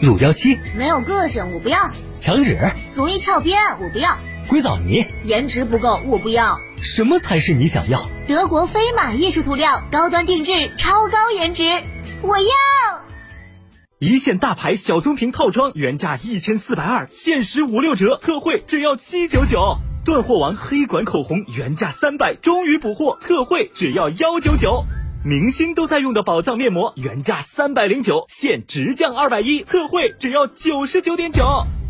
乳胶漆没有个性，我不要；墙纸容易翘边，我不要；硅藻泥颜值不够，我不要。什么才是你想要？德国飞马艺术涂料，高端定制，超高颜值，我要！一线大牌小棕瓶套装原价一千四百二，限时五六折，特惠只要七九九。断货王黑管口红原价三百，终于补货，特惠只要幺九九。明星都在用的宝藏面膜原价三百零九，现直降二百一，特惠只要九十九点九。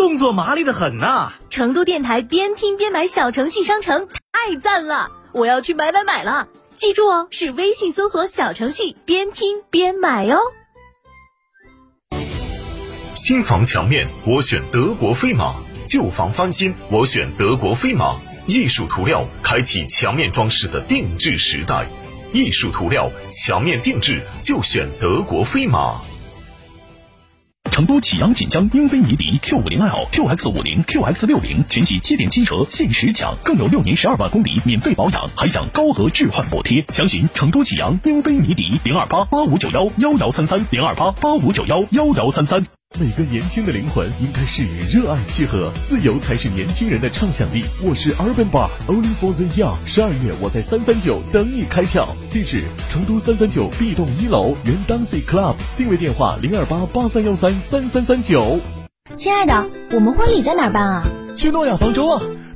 动作麻利的很呐！成都电台边听边买小程序商城太赞了，我要去买买买了！记住哦，是微信搜索小程序边听边买哦。新房墙面我选德国飞马，旧房翻新我选德国飞马。艺术涂料开启墙面装饰的定制时代，艺术涂料墙面定制就选德国飞马。成都启阳锦江英菲尼迪 Q 五零 L、QX 五零、QX 六零全系七点七折限时抢，更有六年十二万公里免费保养，还享高额置换补贴。详询成都启阳英菲尼迪零二八八五九幺幺幺三三零二八八五九幺幺幺三三。每个年轻的灵魂应该是与热爱契合，自由才是年轻人的畅想力。我是 Urban Bar Only for the Young，十二月我在三三九等你开票，地址成都三三九 B 栋一楼原 Dancing Club，定位电话零二八八三幺三三三三九。亲爱的，我们婚礼在哪儿办啊？去诺亚方舟啊！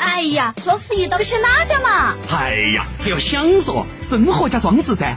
哎呀，双十一到底选哪家嘛？哎呀，还要享受生活加装饰噻！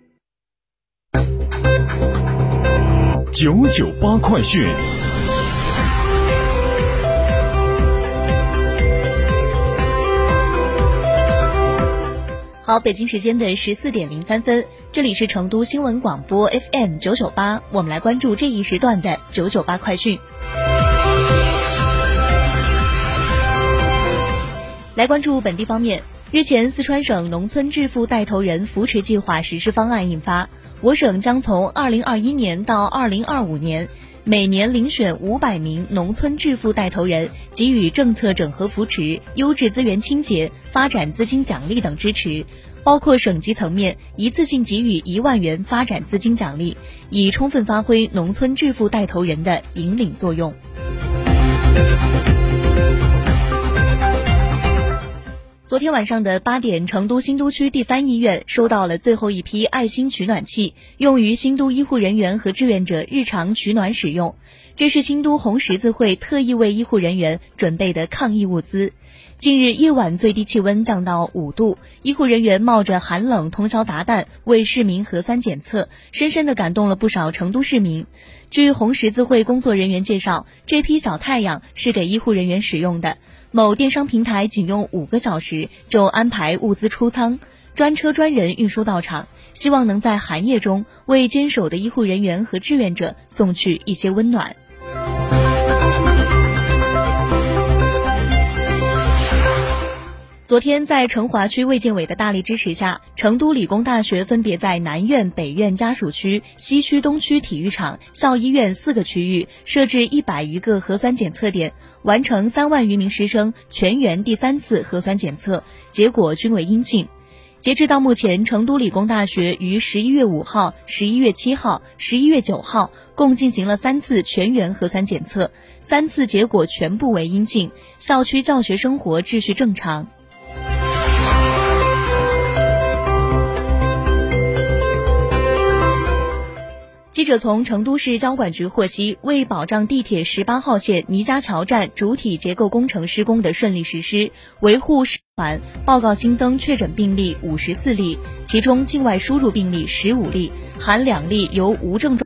九九八快讯。好，北京时间的十四点零三分，这里是成都新闻广播 FM 九九八，我们来关注这一时段的九九八快讯。来关注本地方面，日前，四川省农村致富带头人扶持计划实施方案印发，我省将从二零二一年到二零二五年，每年遴选五百名农村致富带头人，给予政策整合扶持、优质资源倾斜、发展资金奖励等支持，包括省级层面一次性给予一万元发展资金奖励，以充分发挥农村致富带头人的引领作用。昨天晚上的八点，成都新都区第三医院收到了最后一批爱心取暖器，用于新都医护人员和志愿者日常取暖使用。这是新都红十字会特意为医护人员准备的抗疫物资。近日夜晚最低气温降到五度，医护人员冒着寒冷通宵达旦为市民核酸检测，深深地感动了不少成都市民。据红十字会工作人员介绍，这批小太阳是给医护人员使用的。某电商平台仅用五个小时就安排物资出仓，专车专人运输到场。希望能在寒夜中为坚守的医护人员和志愿者送去一些温暖。昨天，在成华区卫健委的大力支持下，成都理工大学分别在南院、北院家属区、西区、东区体育场、校医院四个区域设置一百余个核酸检测点，完成三万余名师生全员第三次核酸检测，结果均为阴性。截至到目前，成都理工大学于十一月五号、十一月七号、十一月九号共进行了三次全员核酸检测，三次结果全部为阴性，校区教学生活秩序正常。者从成都市交管局获悉，为保障地铁十八号线倪家桥站主体结构工程施工的顺利实施，维护环报告新增确诊病例五十四例，其中境外输入病例十五例，含两例由无症状。